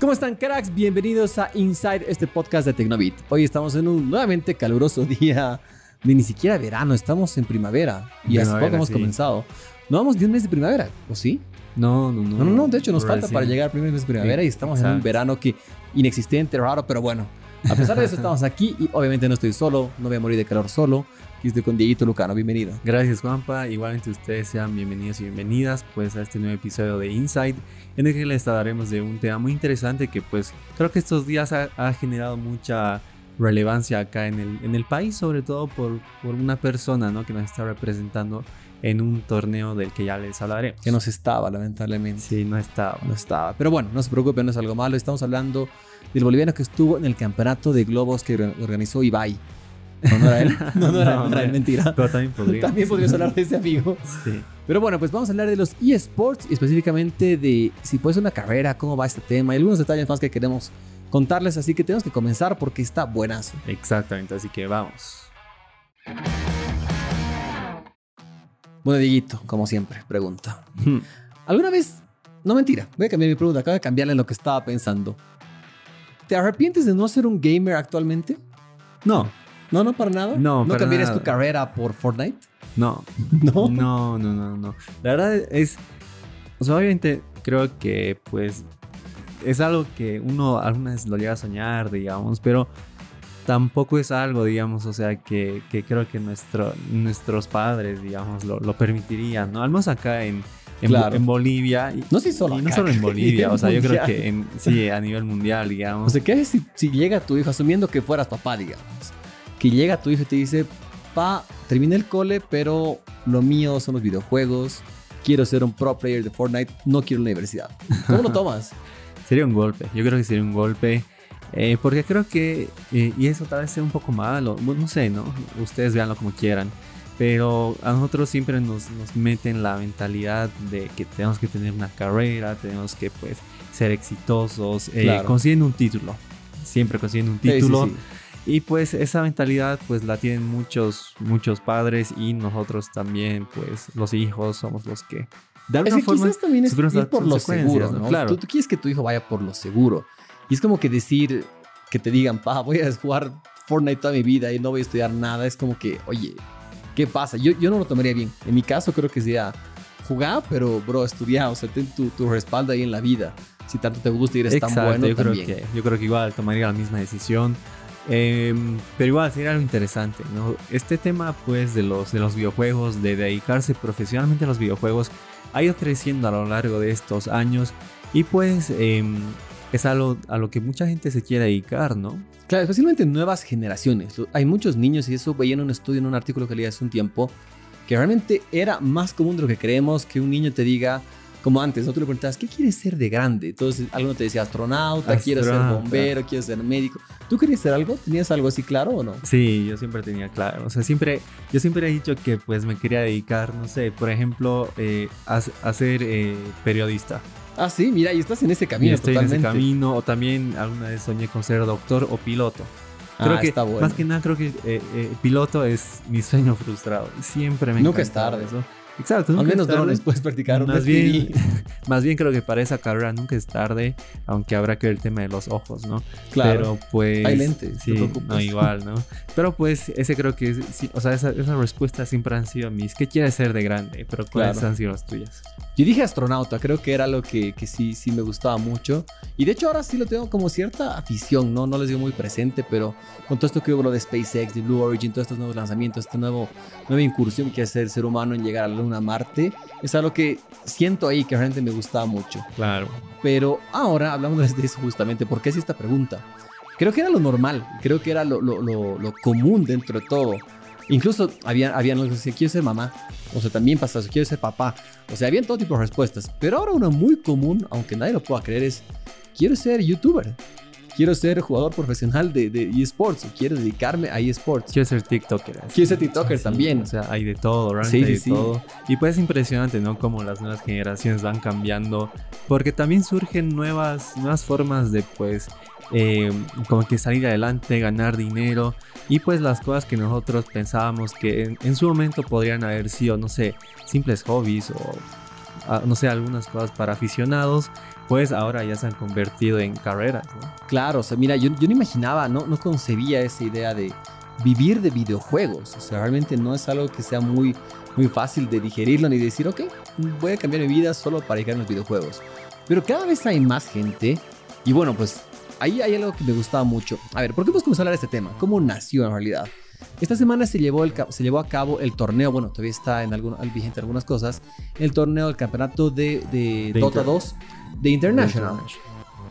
¿Cómo están, cracks? Bienvenidos a Inside, este podcast de Tecnobit. Hoy estamos en un nuevamente caluroso día de ni siquiera verano, estamos en primavera y hace poco hemos sí. comenzado. No vamos ni un mes de primavera, ¿o sí? No, no, no. No, no, no, de hecho nos falta Recién. para llegar al primer mes de primavera y estamos en un verano que inexistente, raro, pero bueno. A pesar de eso estamos aquí y obviamente no estoy solo, no voy a morir de calor solo. Aquí estoy con Dieguito Lucano, bienvenido. Gracias, Juanpa. Igualmente ustedes sean bienvenidos y bienvenidas pues a este nuevo episodio de Inside, en el que les hablaremos de un tema muy interesante que pues creo que estos días ha, ha generado mucha relevancia acá en el, en el país, sobre todo por, por una persona ¿no? que nos está representando en un torneo del que ya les hablaremos. Que nos estaba, lamentablemente. Sí, no estaba. No estaba. Pero bueno, no se preocupen, no es algo malo. Estamos hablando del boliviano que estuvo en el campeonato de globos que or- organizó Ibai. No, no era él. No, no era, No, no era él, no. mentira. Pero también podría. También podrías hablar de ese amigo. Sí. Pero bueno, pues vamos a hablar de los eSports y específicamente de si puede ser una carrera, cómo va este tema y algunos detalles más que queremos contarles. Así que tenemos que comenzar porque está buenazo. Exactamente, así que vamos. Bueno, Dieguito, como siempre, pregunta. ¿Alguna vez? No mentira, voy a cambiar mi pregunta. Acabo de cambiarle en lo que estaba pensando. ¿Te arrepientes de no ser un gamer actualmente? No, No, no, para nada. No, ¿No cambiarías tu carrera por Fortnite? no, No. No, no, no, no. La verdad es, o sea, obviamente creo que pues es algo que uno alguna vez lo llega a soñar, digamos, pero tampoco es algo, digamos, o sea, que, que creo que nuestro, nuestros padres, digamos, lo, lo permitirían, ¿no? Al menos acá en, en, Claro. en Bolivia. Y, No si solo y no acá, solo en Bolivia, o sea, yo creo que en, sí, a nivel mundial, O digamos. sea, ¿qué haces si, si llega tu hijo, asumiendo que fueras papá, digamos? Que llega tu hijo y te dice, pa, terminé el cole, pero lo mío son los videojuegos. Quiero ser un pro player de Fortnite, no quiero la universidad. ¿Cómo lo tomas? Sería un golpe, yo creo que sería un golpe. eh, porque creo que, eh, y eso tal vez sea un poco malo, no sé, ¿no? Ustedes veanlo como quieran. Pero a nosotros siempre nos, nos meten la mentalidad de que tenemos que tener una carrera, tenemos que pues ser exitosos, eh, Claro. consiguiendo un título. Siempre consiguiendo un Sí, sí, título. sí. Y pues esa mentalidad pues la tienen muchos, muchos padres y nosotros también pues los hijos somos los que de Es alguna que forma quizás también es ir por lo seguro, ¿no? ¿no? Claro. Tú, tú quieres que tu hijo vaya por lo seguro. Y es como que decir que te digan, pa, voy a jugar Fortnite toda mi vida y no voy a estudiar nada. Es como que, oye, ¿qué pasa? Yo, yo no lo tomaría bien. En mi caso creo que sería jugar, pero, bro, estudiar. O sea, ten tu, tu respaldo ahí en la vida. Si tanto te gusta y eres tan Exacto, bueno yo creo, también. que, yo creo que igual tomaría la misma decisión. Em, pero igual sería algo interesante, ¿no? Este tema, pues, de los, de los videojuegos, de dedicarse profesionalmente a los videojuegos, ha ido creciendo a lo largo de estos años y, pues, em, es algo a lo que mucha gente se quiere dedicar, ¿no? Claro, especialmente nuevas generaciones. Hay muchos niños, y eso veía en un estudio, en un artículo que leí hace un tiempo, que realmente era más común de lo que creemos que un niño te diga, como antes, ¿no? Tú le preguntabas, ¿qué quieres ser de grande? Entonces, alguno te decía astronauta, quiero ser Astronauta. bombero, quiero ser médico. ¿Tú querías ser algo? ¿Tenías algo así claro o no? Sí, yo siempre tenía claro. O sea, siempre, yo siempre he dicho que pues me quería dedicar, no sé, por ejemplo, eh, a, a ser eh, periodista. Ah, sí, mira, y estás en ese Y camino estoy en ese camino. O también alguna vez soñé con ser doctor o piloto. Ah, Creo que está bueno. más que nada creo que eh, eh, piloto es mi sueño frustrado. Siempre me Nunca es tarde. eso. Exacto, Al nunca menos es tarde. drones puedes practicar Más bien, más bien creo que para esa carrera nunca es tarde, aunque habrá que ver el tema de los ojos, ¿no? Claro. Pero pues. Hay lentes, te Sí, preocupes. no, igual, ¿no? Pero pues ese creo que. es- sí, o sea, esa- esas respuestas siempre han sido mis. ¿Qué quieres ser de grande? Pero ¿cuáles Claro. han sido las tuyas? Yo dije astronauta, creo que era lo que, que sí, sí me gustaba mucho. Y de hecho ahora sí lo tengo como cierta afición, ¿no? No les digo muy presente, pero con todo esto que hubo lo de SpaceX, de Blue Origin, todos estos nuevos lanzamientos, esta nuevo, nueva incursión que hace el ser humano en llegar a la Luna, a Marte, es algo que siento ahí que realmente me gustaba mucho. Claro. Pero ahora hablamos de eso justamente, ¿por qué es esta pregunta? Creo que era lo normal, creo que era lo, lo, lo, lo común dentro de todo. Incluso había, habían los que decían, quiero ser mamá. O sea, también pasaba eso, quiero ser papá. O sea, habían todo tipo de respuestas. Pero ahora una muy común, aunque nadie lo pueda creer, es, quiero ser youtuber. Quiero ser jugador profesional de, de eSports. o Quiero dedicarme a eSports. Quiero ser TikToker. así. Quiero ser TikToker Sí, también. O sea, hay de todo, realmente Sí, sí, hay de sí. todo. Y pues es impresionante, ¿no? Cómo las nuevas generaciones van cambiando. Porque también surgen nuevas, nuevas formas de, pues, eh, como que salir adelante, ganar dinero. Y pues las cosas que nosotros pensábamos que en, en su momento podrían haber sido, no sé, simples hobbies o ah, no sé, algunas cosas para aficionados, pues ahora ya se han convertido en carreras. ¿no? Claro, o sea, mira, yo, yo no imaginaba, no, no concebía esa idea de vivir de videojuegos. O sea, realmente no es algo que sea muy, muy fácil de digerirlo ni decir, ok, voy a cambiar mi vida solo para dedicarme a los videojuegos. Pero cada vez hay más gente y bueno, pues ahí hay algo que me gustaba mucho. A ver, ¿por qué hemos comenzado a hablar de este tema? ¿Cómo nació en realidad? Esta semana se llevó, el, se llevó a cabo el torneo, bueno, todavía está en algún, vigente algunas cosas, el torneo del campeonato de, de, Dota 2 de International.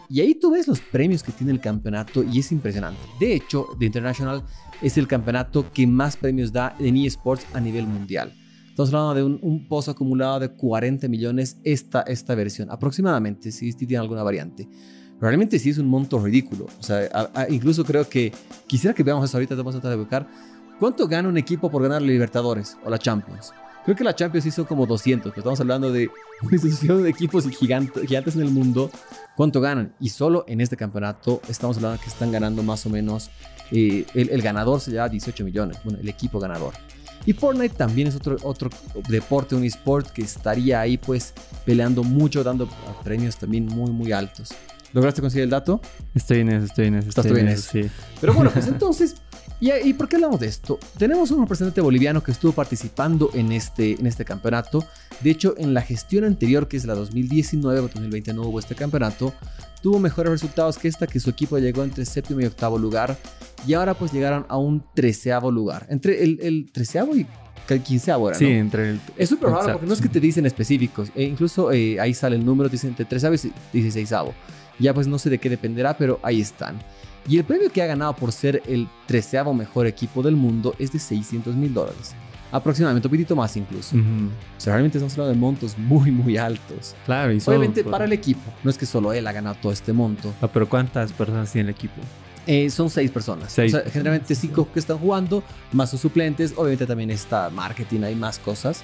Y ahí tú ves los premios que tiene el campeonato y es impresionante. De hecho, The International es el campeonato que más premios da en eSports a nivel mundial. Estamos hablando de un, pozo acumulado de 40 millones esta, esta versión, aproximadamente, si, si tiene alguna variante. Realmente sí es un monto ridículo. O sea, incluso creo que quisiera que veamos eso ahorita, vamos a tratar de buscar. ¿Cuánto gana un equipo por ganar la Libertadores o la Champions? Creo que la Champions hizo como 200, pero estamos hablando de una institución de equipos gigantes, gigantes en el mundo. ¿Cuánto ganan? Y solo en este campeonato estamos hablando que están ganando más o menos, eh, el, ganador se lleva 18 millones, bueno, el equipo ganador. Y Fortnite también es otro, otro deporte, un esport que estaría ahí pues peleando mucho, dando premios también muy, muy altos. ¿Lograste conseguir el dato? Estoy en eso, estoy en eso. Estás bien en eso. Sí. Pero bueno, pues entonces, ¿y, por qué hablamos de esto? Tenemos un representante boliviano que estuvo participando en este, en este campeonato. De hecho, en la gestión anterior, que es la 2019 o 2020, no hubo este campeonato. Tuvo mejores resultados que esta, que su equipo llegó entre séptimo y octavo lugar. Y ahora pues llegaron a un treceavo lugar. Entre el, el treceavo y el quinceavo Sí, entre el... Es súper raro porque no es que te dicen específicos. E incluso eh, ahí sale el número, dicen entre treceavo y dieciséisavo. Ya pues no sé de qué dependerá, pero ahí están. Y el premio que ha ganado por ser el treceavo mejor equipo del mundo es de 600 mil dólares. Aproximadamente, un poquito más incluso. O sea, realmente estamos hablando de montos muy, muy altos. Claro, y Obviamente para el equipo. No es que solo él ha ganado todo este monto. Ah, pero ¿cuántas personas tiene el equipo? Eh, son seis personas. O sea, generalmente cinco que están jugando, más sus suplentes. Obviamente también está marketing, hay más cosas.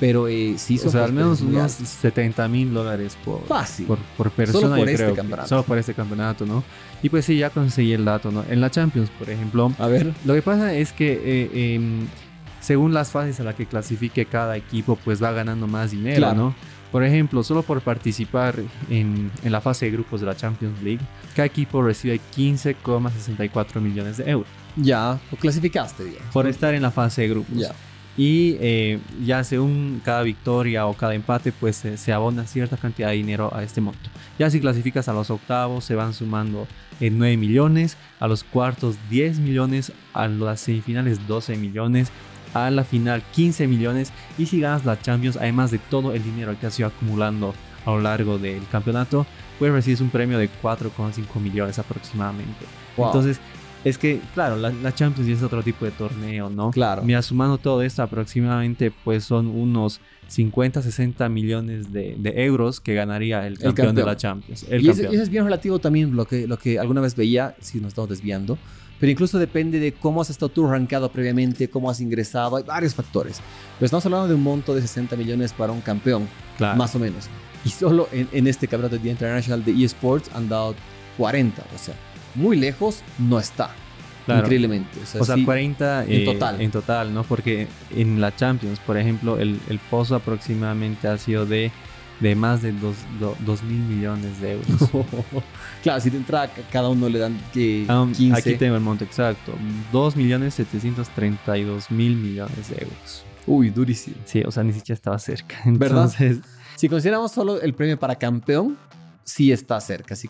Pero eh, sí son. O sea, al menos unos 70 mil dólares por, Fácil. por, persona. Solo por este campeonato. Solo por este campeonato, ¿no? Y pues sí, ya conseguí el dato, ¿no? En la Champions, por ejemplo. A ver. Lo que pasa es que. Eh, em, según las fases a las que clasifique cada equipo, pues va ganando más dinero, ¿no? Por ejemplo, solo por participar en, en, la fase de grupos de la Champions League, cada equipo recibe 15,64 millones de euros. Ya, o clasificaste, bien. Por estar en la fase de grupos. Ya y eh, ya según cada victoria o cada empate pues se abona cierta cantidad de dinero a este monto. Ya si clasificas a los octavos se van sumando en 9 millones, a los cuartos 10 millones, a las semifinales 12 millones, a la final 15 millones y si ganas la Champions además de todo el dinero que has ido acumulando a lo largo del campeonato pues recibes un premio de 4,5 millones aproximadamente. Entonces es que, claro, la, Champions es otro tipo de torneo, ¿no? Claro. Mira, sumando todo esto, aproximadamente, pues son unos 50, 60 millones de, euros que ganaría el campeón, de la Champions. y, eso es bien relativo también lo que, lo que alguna vez veía, si nos estamos desviando. Pero incluso depende de cómo has estado tú rankeado previamente, cómo has ingresado, hay varios factores. Pero estamos hablando de un monto de 60 millones para un campeón, más o menos. Y solo en, en este campeonato de International de eSports han dado 40, o sea muy lejos no está. Increíblemente. O sea, 40 en eh, total. En total, ¿no? Porque en la Champions, por ejemplo, el, el pozo aproximadamente ha sido de, de más de 2 mil millones de euros. claro, si te entra cada uno le dan que 15. Aquí tengo el monto exacto. 2 millones 732 mil millones de euros. Uy, durísimo. Sí, o sea, ni siquiera estaba cerca. Entonces, ¿verdad? Si consideramos solo el premio para campeón, sí está cerca, sí,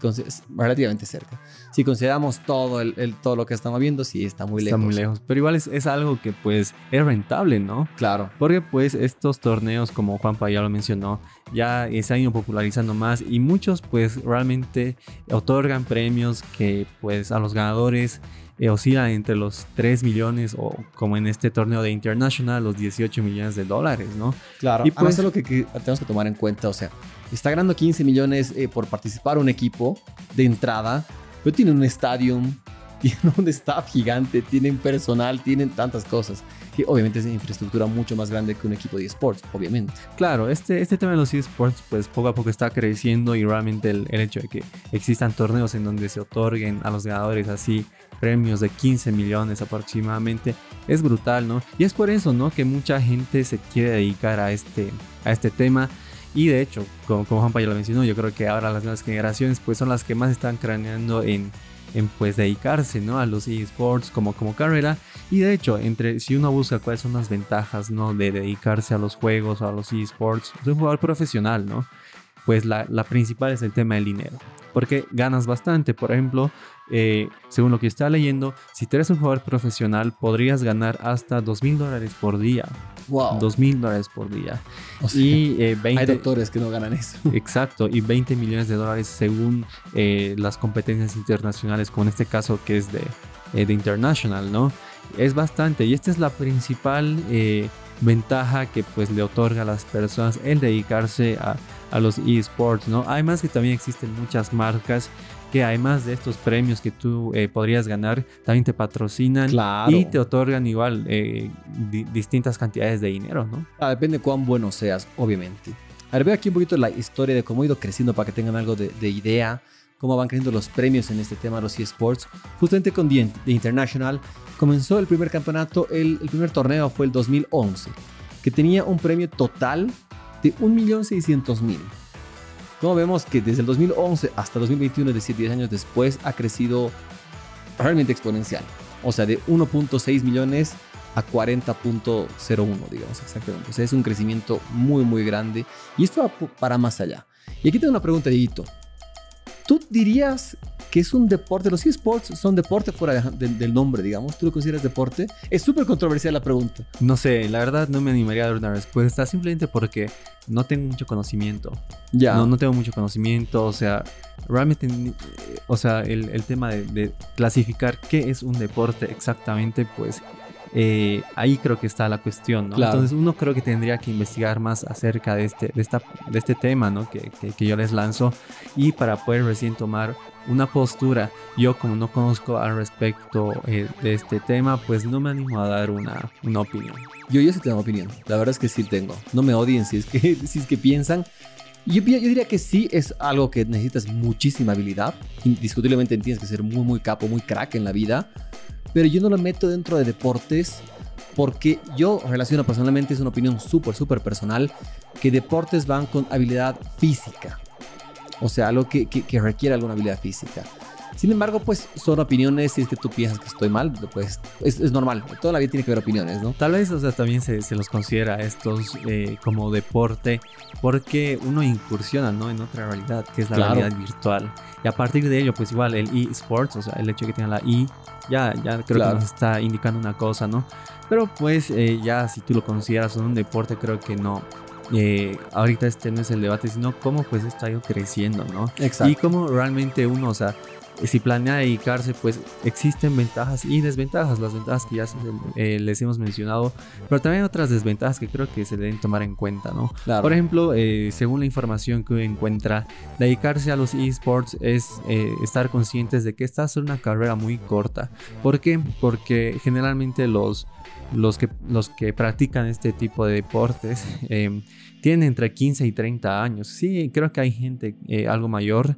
relativamente cerca. Si consideramos todo, el, todo lo que estamos viendo, sí está muy lejos. Está muy lejos, pero igual es, algo que pues es rentable, ¿no? Claro. Porque pues estos torneos, como Juanpa ya lo mencionó, ya se han ido popularizando más y muchos pues realmente otorgan premios que pues a los ganadores eh, oscilan entre los 3 millones o como en este torneo de International los 18 millones de dólares, ¿no? Claro, y pues es lo que, que tenemos que tomar en cuenta, o sea, está ganando 15 millones eh, por participar un equipo de entrada, pero tiene un estadio, tiene un staff gigante, tienen personal, tienen tantas cosas. Que obviamente es una infraestructura mucho más grande que un equipo de esports, obviamente. Claro, este, este tema de los esports, pues poco a poco está creciendo y realmente el, hecho de que existan torneos en donde se otorguen a los ganadores así premios de 15 millones aproximadamente es brutal, ¿no? Y es por eso, ¿no? Que mucha gente se quiere dedicar a este, a este tema Y de hecho, como, como Juanpa ya lo mencionó, yo creo que ahora las nuevas generaciones pues son las que más están craneando en, en pues dedicarse ¿no? a los esports como, como carrera. Y de hecho, entre, si uno busca cuáles son las ventajas ¿no? de dedicarse a los juegos o a los esports, de un jugador profesional, ¿no? pues la, la principal es el tema del dinero. Porque ganas bastante. Por ejemplo, eh, según lo que está leyendo, si tú eres un jugador profesional, podrías ganar hasta dos mil dólares por día. Wow. Dos mil dólares por día. O sea, y eh, 20, hay doctores que no ganan eso. Exacto, y 20 millones de dólares según eh, las competencias internacionales, como en este caso que es de, de International, ¿no? Es bastante, y esta es la principal ventaja que pues le otorga a las personas el dedicarse a, a los esports, ¿no? Además que también existen muchas marcas que además de estos premios que tú eh, podrías ganar, también te patrocinan Claro. y te otorgan igual eh, di- distintas cantidades de dinero, ¿no? Ah, depende de cuán bueno seas, obviamente. A ver, veo aquí un poquito la historia de cómo ha ido creciendo para que tengan algo de, de idea, cómo van creciendo los premios en este tema de los eSports. Justamente con The, The International comenzó el primer campeonato, el, el primer torneo fue el 2011, que tenía un premio total de 1.600.000. Como vemos que desde el 2011 hasta 2021, es decir, 10 años después, ha crecido realmente exponencial. O sea, de 1.6 millones a 40.01, digamos exactamente. O sea, es un crecimiento muy, muy grande. Y esto va para más allá. Y aquí tengo una pregunta, Dieguito. ¿Tú dirías que es un deporte? Los eSports son deporte fuera de- de- del nombre, digamos. ¿Tú lo consideras deporte? Es súper controversial la pregunta. No sé, la verdad no me animaría a dar una respuesta simplemente porque no tengo mucho conocimiento. Ya. No, no tengo mucho conocimiento, o sea, realmente, o sea, el, el tema de, de clasificar qué es un deporte exactamente, pues eh, ahí creo que está la cuestión, ¿no? Claro. Entonces uno creo que tendría que investigar más acerca de este, de esta, de este tema, ¿no? Que, que- que yo les lanzo y para poder recién tomar una postura. Yo como no conozco al respecto eh, de este tema, pues no me animo a dar una, una opinión. Yo, yo sí tengo opinión. La verdad es que sí tengo. No me odien si es que, si es que piensan. Yo, yo diría que sí es algo que necesitas muchísima habilidad. Indiscutiblemente tienes que ser muy, muy capo, muy crack en la vida. Pero yo no lo meto dentro de deportes porque yo relaciono personalmente, es una opinión súper, súper personal, que deportes van con habilidad física. O sea, algo que, que, que requiere alguna habilidad física. Sin embargo, pues son opiniones. Si es que tú piensas que estoy mal, pues es, es normal. Toda la vida tiene que haber opiniones, ¿no? Tal vez, o sea, también se, se los considera estos eh, como deporte porque uno incursiona, ¿no? En otra realidad, que es la Claro. realidad virtual. Y a partir de ello, pues igual el eSports, o sea, el hecho de que tenga la I, ya, ya creo Claro. que nos está indicando una cosa, ¿no? Pero pues eh, ya si tú lo consideras un deporte, creo que no. Eh, ahorita este no es el debate, sino cómo pues esto ha ido creciendo, ¿no? Exacto. Y cómo realmente uno, o sea, si planea dedicarse, pues existen ventajas y desventajas. Las ventajas que ya eh, les hemos mencionado, pero también otras desventajas que creo que se deben tomar en cuenta, ¿no? Claro. Por ejemplo, eh, según la información que encuentra, dedicarse a los esports es eh, estar conscientes de que esta es una carrera muy corta. ¿Por qué? Porque generalmente los, los, que, los que practican este tipo de deportes eh, tienen entre 15 y 30 años. Sí, creo que hay gente eh, algo mayor.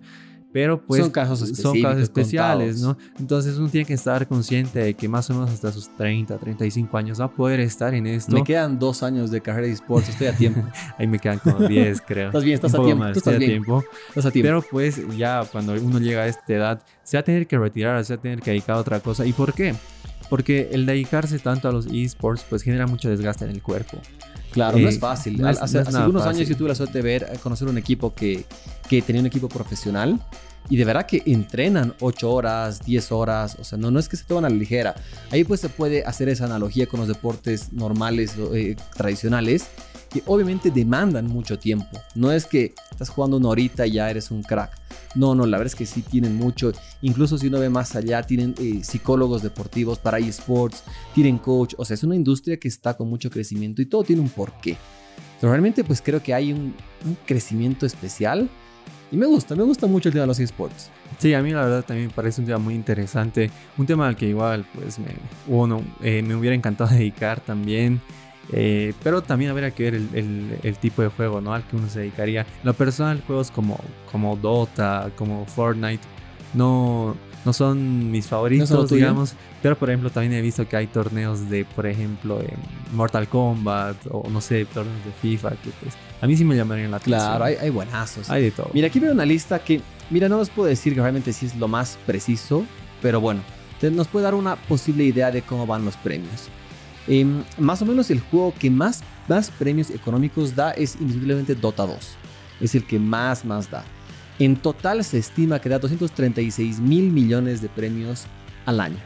Pero pues Son casos son casos especiales, contados. ¿no? Entonces uno tiene que estar consciente de que más o menos hasta sus 30, 35 años va a poder estar en esto. Me quedan dos años de carrera de esports, estoy a tiempo. Ahí me quedan como 10, creo. Estás bien, estás a tiempo, más, tú estás a bien. tiempo. Estás a tiempo. Pero pues ya cuando uno llega a esta edad, se va a tener que retirar, se va a tener que dedicar a otra cosa. ¿Y por qué? Porque el dedicarse tanto a los esports pues genera mucho desgaste en el cuerpo. Claro, eh, no es fácil. no es- hace no es hace algunos fácil. años yo tuve la suerte de ver, eh, conocer un equipo que, que tenía un equipo profesional y de verdad que entrenan 8 horas, 10 horas, o sea, no, no es que se toman a la ligera. Ahí pues se puede hacer esa analogía con los deportes normales, eh, tradicionales, que obviamente demandan mucho tiempo. No es que estás jugando una horita y ya eres un crack. No, no, la verdad es que sí tienen mucho. Incluso si uno ve más allá, tienen eh, psicólogos deportivos para esports, tienen coach. O sea, es una industria que está con mucho crecimiento y todo tiene un porqué. Pero realmente pues creo que hay un, un crecimiento especial y me gusta, me gusta mucho el tema de los esports. Sí, a mí la verdad también me parece un tema muy interesante. Un tema al que igual pues me, uno, eh, me hubiera encantado dedicar también. Eh, pero también habría que ver el, el- el tipo de juego ¿no? al que uno se dedicaría. En Lo personal, juegos como, como Dota, como Fortnite, no, no son mis ¿No favoritos, son digamos. Pero por ejemplo, también he visto que hay torneos de, por ejemplo, Mortal Kombat o no sé, torneos de FIFA que pues a mí sí me llamarían la atención. Claro, hay, hay buenazos. Hay de todo. Mira, aquí veo una lista que, mira, no les puedo decir que realmente sí es lo más preciso, pero bueno, te- nos puede dar una posible idea de cómo van los premios. Em, más o menos el juego que más, más premios económicos da es indiscutiblemente Dota 2. Es el que más, más da. En total se estima que da 236 mil millones de premios al año.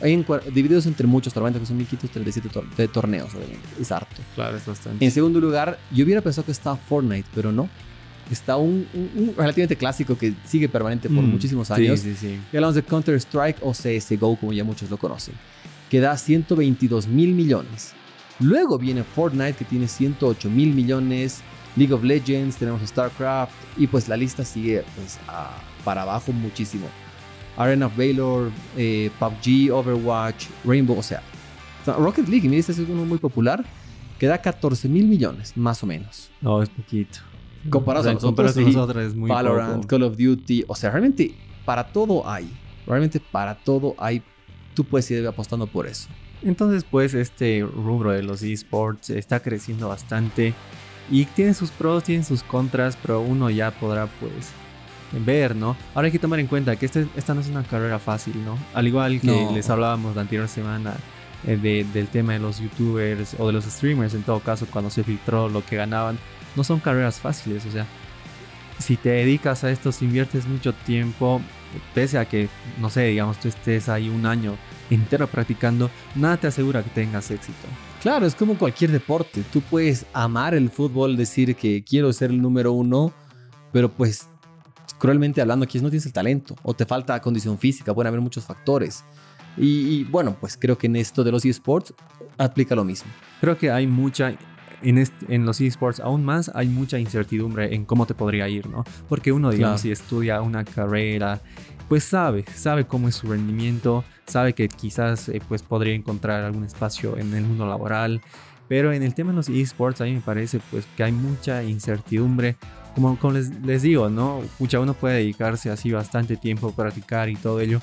En divididos entre muchos, normalmente que son 1537 tor- de torneos, obviamente. Es harto. Claro, es bastante. En segundo lugar, yo hubiera pensado que estaba Fortnite, pero no. Está un, un- un relativamente clásico que sigue permanente por Mm, muchísimos sí, años. Sí, sí, Y hablamos de Counter-Strike o CSGO, como ya muchos lo conocen, que da 122 mil millones. Luego viene Fortnite, que tiene 108 mil millones. League of Legends, tenemos StarCraft. Y pues la lista sigue pues, a- para abajo muchísimo. Arena of Valor, eh, PUBG, Overwatch, Rainbow, o sea. Rocket League, mira, este es uno muy popular, que da 14 mil millones, más o menos. No, es poquito. Comparado O sea, comparado nosotros, sí. nosotros es muy Valorant, poco. Call of Duty, o sea, realmente para todo hay. Realmente para todo hay. Tú puedes ir apostando por eso. Entonces, pues, este rubro de los esports está creciendo bastante y tiene sus pros, tiene sus contras, pero uno ya podrá, pues, ver, ¿no? Ahora hay que tomar en cuenta que este- esta no es una carrera fácil, ¿no? Al igual que No. les hablábamos la anterior semana eh, de- del tema de los youtubers o de los streamers, en todo caso, cuando se filtró lo que ganaban, no son carreras fáciles, o sea, si te dedicas a esto, si inviertes mucho tiempo, pese a que, no sé, digamos, tú estés ahí un año entero practicando, nada te asegura que tengas éxito. Claro, es como cualquier deporte. Tú puedes amar el fútbol, decir que quiero ser el número uno, pero pues cruelmente hablando, quizás no tienes el talento o te falta condición física, pueden haber muchos factores. Y, y, bueno, pues creo que en esto de los esports aplica lo mismo. Creo que hay mucha, en, en los esports aún más, hay mucha incertidumbre en cómo te podría ir, ¿no? Porque uno, digamos, Claro. si estudia una carrera, pues sabe, sabe cómo es su rendimiento, sabe que quizás eh, pues podría encontrar algún espacio en el mundo laboral. Pero en el tema de los esports, a mí me parece pues que hay mucha incertidumbre. Como, como les, les digo, ¿no? Pucha, uno puede dedicarse así bastante tiempo a practicar y todo ello.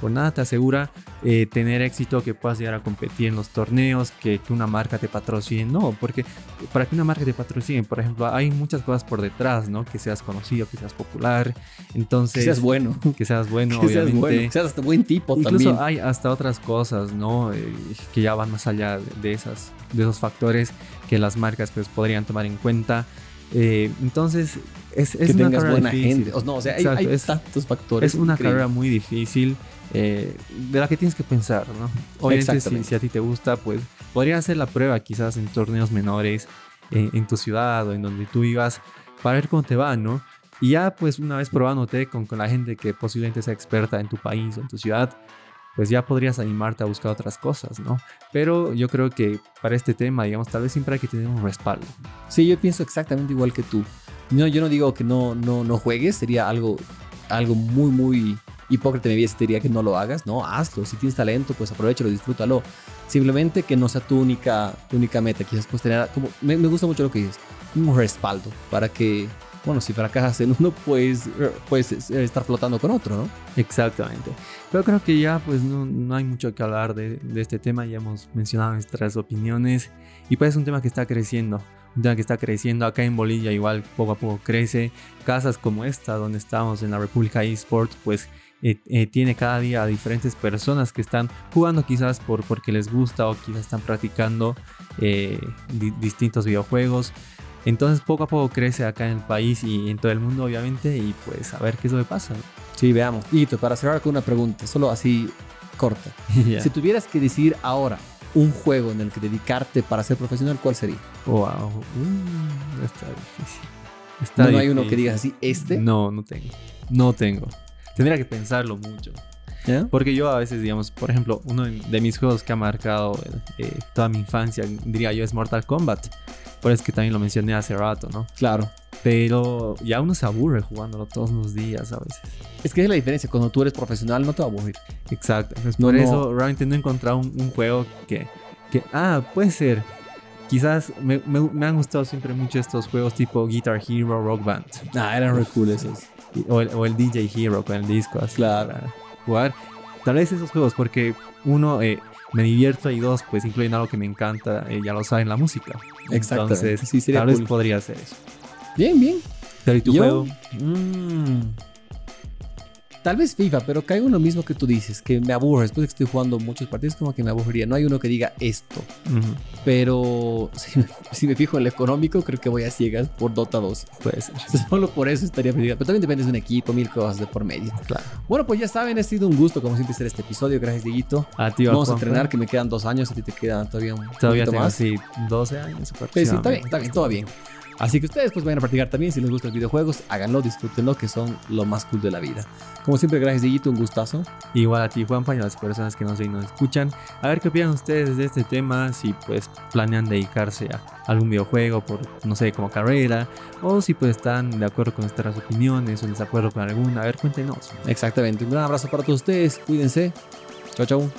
Por nada te asegura eh, tener éxito, que puedas llegar a competir en los torneos, que, que una marca te patrocine. No, porque para que una marca te patrocine, por ejemplo, hay muchas cosas por detrás, ¿no? Que seas conocido, que seas popular. Entonces, Que seas bueno. que seas bueno, que seas obviamente. bueno. Que seas buen tipo Incluso también. hay hasta otras cosas, ¿no? Eh, que ya van más allá de, de esas, de esos factores que las marcas pues podrían tomar en cuenta. Eh, entonces, es, es que una tengas carrera buena difícil. gente. O, no, o sea, hay, Exacto, hay es- tantos factores. Es una increíbles. carrera muy difícil eh, de la que tienes que pensar, ¿no? Obviamente, si, si a ti te gusta, pues podrías hacer la prueba quizás en torneos menores en, en tu ciudad o en donde tú vivas para ver cómo te va, ¿no? Y ya, pues, una vez probándote con, con la gente que posiblemente sea experta en tu país o en tu ciudad, pues ya podrías animarte a buscar otras cosas, ¿no? Pero yo creo que para este tema, digamos, tal vez siempre hay que tener un respaldo. Sí, yo pienso exactamente igual que tú. No, yo no digo que no, no, no juegues, sería algo, algo muy, muy hipócrita vida si te diría que no lo hagas. No, hazlo. Si tienes talento, pues aprovechalo, disfrútalo. Simplemente que no sea tu única, tu única meta. Quizás pues tener, como, me, me gusta mucho lo que dices, un respaldo para que, bueno, si fracasas en uno, pues puedes estar flotando con otro, ¿no? Exactamente. Pero creo que ya pues no, no hay mucho que hablar de, este tema, ya hemos mencionado nuestras opiniones y pues es un tema que está creciendo, un tema que está creciendo acá en Bolivia igual poco a poco crece, casas como esta donde estamos en la República eSport pues eh, eh, tiene cada día a diferentes personas que están jugando quizás por, porque les gusta o quizás están practicando eh, di- distintos videojuegos. Entonces poco a poco crece acá en el país y en todo el mundo obviamente y pues a ver qué es lo que pasa. Sí, veamos. Y para cerrar con una pregunta, solo así corta. Si tuvieras que decidir ahora un juego en el que dedicarte para ser profesional, ¿cuál sería? Wow. Uh, está difícil. Está no, no hay uno que difícil. digas así, este. No, no tengo. No tengo. Tendría que pensarlo mucho. Porque yo a veces, digamos, por ejemplo, uno de mis juegos que ha marcado eh, toda mi infancia, diría yo, es Mortal Kombat. Por eso es que también lo mencioné hace rato, ¿no? Claro. Pero ya uno se aburre jugándolo todos los días a veces. Es que es la diferencia. Cuando tú eres profesional, no te va a aburrir. Exacto. Entonces, No, por no. eso realmente no he encontrado un, un juego que, que... Ah, puede ser. Quizás me, me- me han gustado siempre mucho estos juegos tipo Guitar Hero, Rock Band. Ah, eran re cool esos. O el, o el DJ Hero con el disco, así Claro. para jugar. Tal vez esos juegos, porque uno, eh, me divierto y dos, pues incluyen algo que me encanta, eh, ya lo saben, la música. Exactamente. Entonces, Sí, sería tal vez podría hacer eso. Bien, bien. ¿y tu Yo- juego? Mm, Tal vez FIFA, pero caigo en lo mismo que tú dices, que me aburre. Después de que estoy jugando muchos partidos, como que me aburriría. No hay uno que diga esto. ujú, Pero si me, si me fijo en lo económico, creo que voy a ciegas por Dota 2. puede ser. Solo por eso estaría perdida. Pero también depende de un equipo, mil cosas de por medio. Claro. Bueno, pues ya saben, ha sido un gusto, como siempre, hacer este episodio. Gracias, Dieguito. A ti, Vamos a Juanfe. entrenar, que me quedan dos años. A ti te quedan todavía un Todavía tengo más. así 12 años. Sí, sí, está bien, está bien, todo bien. Así que ustedes pues vayan a practicar también. Si les gustan los videojuegos, háganlo, disfrútenlo, que son lo más cool de la vida. Como siempre, gracias, Dieguito. Un gustazo. Igual a ti, Juanpa, y a las personas que nos ven y nos escuchan. A ver qué opinan ustedes de este tema, si pues planean dedicarse a algún videojuego por, no sé, como carrera, o si pues están de acuerdo con nuestras opiniones o en desacuerdo con alguna. A ver, cuéntenos. Exactamente. Un gran abrazo para todos ustedes. Cuídense. Chao, chao.